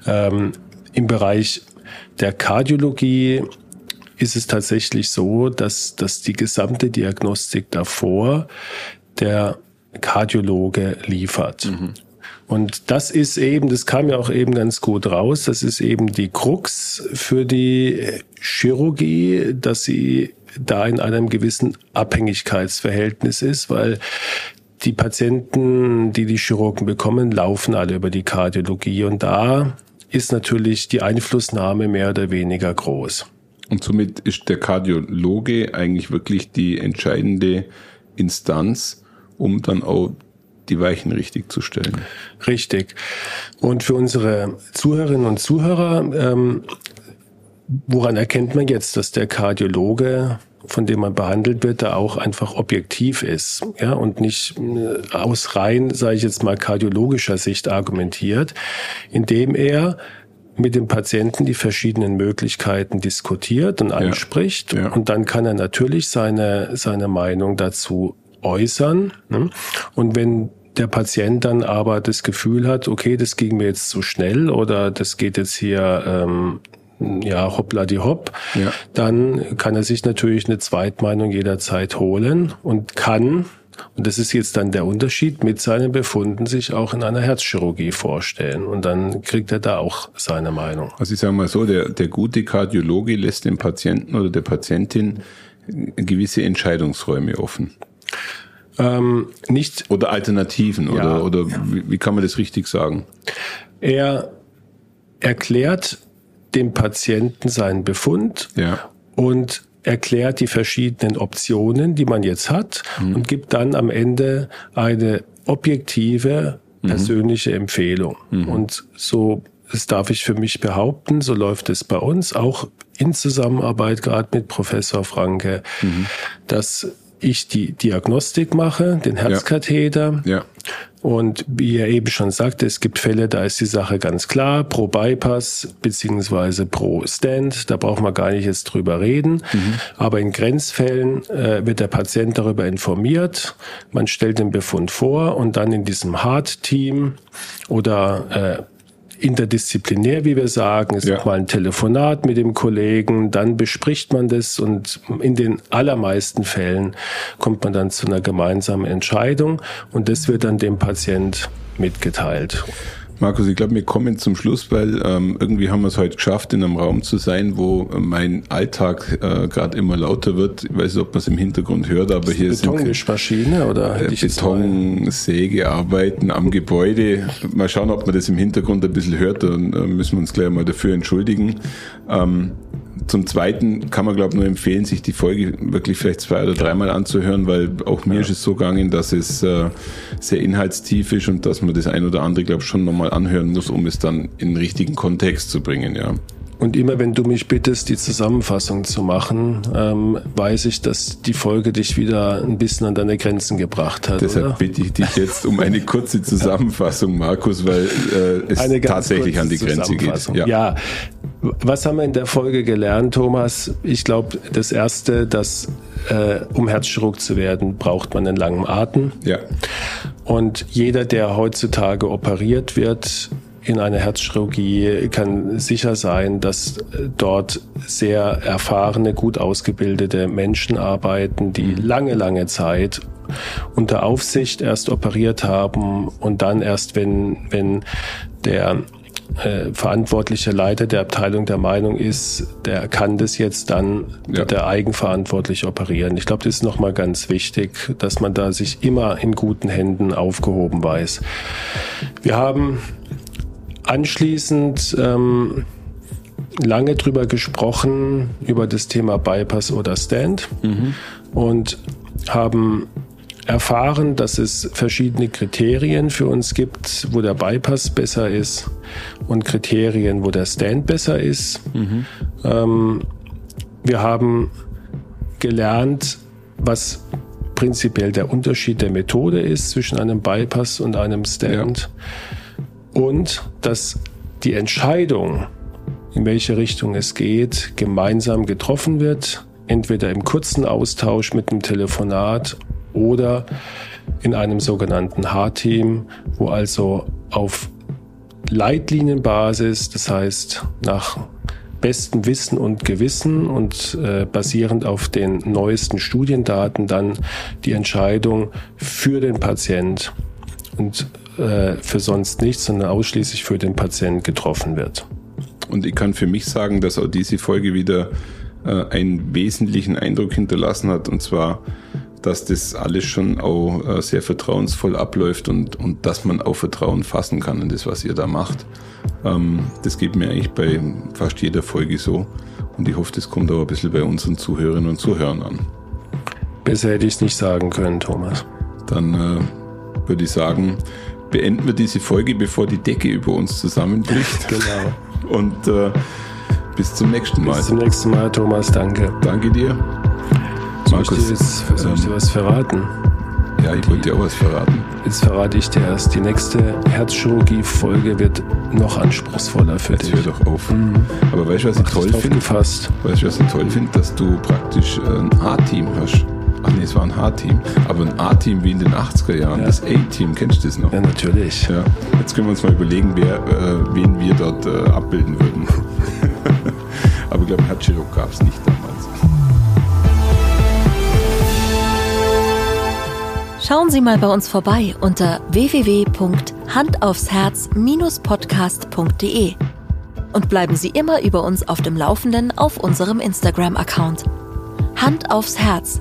ähm, im Bereich der Kardiologie ist es tatsächlich so, dass, dass die gesamte Diagnostik davor der Kardiologe liefert. Mhm. Und das ist eben, das kam ja auch eben ganz gut raus, das ist eben die Krux für die Chirurgie, dass sie da in einem gewissen Abhängigkeitsverhältnis ist, weil die Patienten, die die Chirurgen bekommen, laufen alle über die Kardiologie und da ist natürlich die Einflussnahme mehr oder weniger groß. Und somit ist der Kardiologe eigentlich wirklich die entscheidende Instanz, um dann auch die Weichen richtig zu stellen. Richtig. Und für unsere Zuhörerinnen und Zuhörer, ähm, woran erkennt man jetzt, dass der Kardiologe von dem man behandelt wird, da auch einfach objektiv ist, ja, und nicht äh, aus rein, sage ich jetzt mal, kardiologischer Sicht argumentiert, indem er mit dem Patienten die verschiedenen Möglichkeiten diskutiert und anspricht. Ja, ja. Und dann kann er natürlich seine, seine Meinung dazu äußern. Ne? Und wenn der Patient dann aber das Gefühl hat, okay, das ging mir jetzt zu schnell oder das geht jetzt hier ähm, ja, hoppla die hopp, ja. dann kann er sich natürlich eine Zweitmeinung jederzeit holen und kann, und das ist jetzt dann der Unterschied, mit seinen Befunden sich auch in einer Herzchirurgie vorstellen. Und dann kriegt er da auch seine Meinung. Also ich sage mal so, der, der gute Kardiologe lässt dem Patienten oder der Patientin gewisse Entscheidungsräume offen. Ähm, nicht oder Alternativen ja, oder oder wie, wie kann man das richtig sagen? Er erklärt dem Patienten seinen Befund ja. und erklärt die verschiedenen Optionen, die man jetzt hat mhm. und gibt dann am Ende eine objektive mhm. persönliche mhm. Empfehlung. Mhm. Und so, das darf ich für mich behaupten, so läuft es bei uns, auch in Zusammenarbeit gerade mit Professor Franke, mhm. dass ich die Diagnostik mache, den Herzkatheter. Ja. ja. Und wie er eben schon sagte, es gibt Fälle, da ist die Sache ganz klar, pro Bypass beziehungsweise pro Stand, da braucht man gar nicht jetzt drüber reden. Mhm. Aber in Grenzfällen äh, wird der Patient darüber informiert, man stellt den Befund vor und dann in diesem Hard-Team oder äh, interdisziplinär, wie wir sagen. Es ja. ist mal ein Telefonat mit dem Kollegen, dann bespricht man das und in den allermeisten Fällen kommt man dann zu einer gemeinsamen Entscheidung und das wird dann dem Patient mitgeteilt. Markus, ich glaube, wir kommen zum Schluss, weil ähm, irgendwie haben wir es heute geschafft, in einem Raum zu sein, wo mein Alltag äh, gerade immer lauter wird. Ich weiß nicht, ob man es im Hintergrund hört, aber hier ist Betonmischmaschine oder äh, Betonsägearbeiten am Gebäude. Mal schauen, ob man das im Hintergrund ein bisschen hört. Dann äh, müssen wir uns gleich mal dafür entschuldigen. Ähm, zum Zweiten kann man, glaube ich, nur empfehlen, sich die Folge wirklich vielleicht zwei oder dreimal anzuhören, weil auch mir ja. ist es so gegangen, dass es äh, sehr inhaltstief ist und dass man das ein oder andere, glaube ich, schon nochmal anhören muss, um es dann in den richtigen Kontext zu bringen, ja. Und immer wenn du mich bittest, die Zusammenfassung zu machen, ähm, weiß ich, dass die Folge dich wieder ein bisschen an deine Grenzen gebracht hat. Deshalb oder? bitte ich dich jetzt um eine kurze Zusammenfassung, Markus, weil äh, es tatsächlich an die Grenze geht. Ja. ja. Was haben wir in der Folge gelernt, Thomas? Ich glaube, das Erste, dass äh, um Herzchirurg zu werden, braucht man einen langen Atem. Ja. Und jeder, der heutzutage operiert wird, in einer Herzchirurgie kann sicher sein, dass dort sehr erfahrene, gut ausgebildete Menschen arbeiten, die mhm. lange, lange Zeit unter Aufsicht erst operiert haben und dann erst, wenn, wenn der äh, verantwortliche Leiter der Abteilung der Meinung ist, der kann das jetzt dann ja. der eigenverantwortlich operieren. Ich glaube, das ist nochmal ganz wichtig, dass man da sich immer in guten Händen aufgehoben weiß. Wir haben anschließend ähm, lange drüber gesprochen, über das Thema Bypass oder Stand mhm. und haben erfahren, dass es verschiedene Kriterien für uns gibt, wo der Bypass besser ist und Kriterien, wo der Stand besser ist. Mhm. Ähm, wir haben gelernt, was prinzipiell der Unterschied der Methode ist zwischen einem Bypass und einem Stand. Ja und dass die Entscheidung, in welche Richtung es geht, gemeinsam getroffen wird, entweder im kurzen Austausch mit einem Telefonat oder in einem sogenannten H-Team, wo also auf Leitlinienbasis, das heißt nach bestem Wissen und Gewissen und äh, basierend auf den neuesten Studiendaten dann die Entscheidung für den Patient und äh, für sonst nichts, sondern ausschließlich für den Patient getroffen wird. Und ich kann für mich sagen, dass auch diese Folge wieder äh, einen wesentlichen Eindruck hinterlassen hat, und zwar, dass das alles schon auch äh, sehr vertrauensvoll abläuft und, und dass man auch Vertrauen fassen kann in das, was ihr da macht. Ähm, das geht mir eigentlich bei fast jeder Folge so. Und ich hoffe, das kommt auch ein bisschen bei unseren Zuhörerinnen und Zuhörern an. Besser hätte ich es nicht sagen können, Thomas. Dann äh, würde ich sagen, beenden wir diese Folge, bevor die Decke über uns zusammenbricht. genau. Und äh, bis zum nächsten Mal. Bis zum nächsten Mal, Thomas. Danke. Danke dir. Markus, ich dir, jetzt, soll ich dir was verraten? Ja, ich wollte dir auch was verraten. Jetzt verrate ich dir erst. Die nächste Herzchirurgie-Folge wird noch anspruchsvoller für Jetzt dich. hör doch auf. Mhm. Aber weißt du, was ich toll finde? Weißt du, was ich toll finde? Dass du praktisch ein A-Team hast. Ach nee, es war ein H-Team. Aber ein A-Team wie in den 80er Jahren. Ja. Das A-Team, kennst du das noch? Ja, natürlich. Ja. Jetzt können wir uns mal überlegen, wer, äh, wen wir dort äh, abbilden würden. Aber ich glaube, Herzchirurg gab es nicht damals. Schauen Sie mal bei uns vorbei unter www.handaufsherz-podcast.de und bleiben Sie immer über uns auf dem Laufenden auf unserem Instagram-Account. Hand aufs Herz,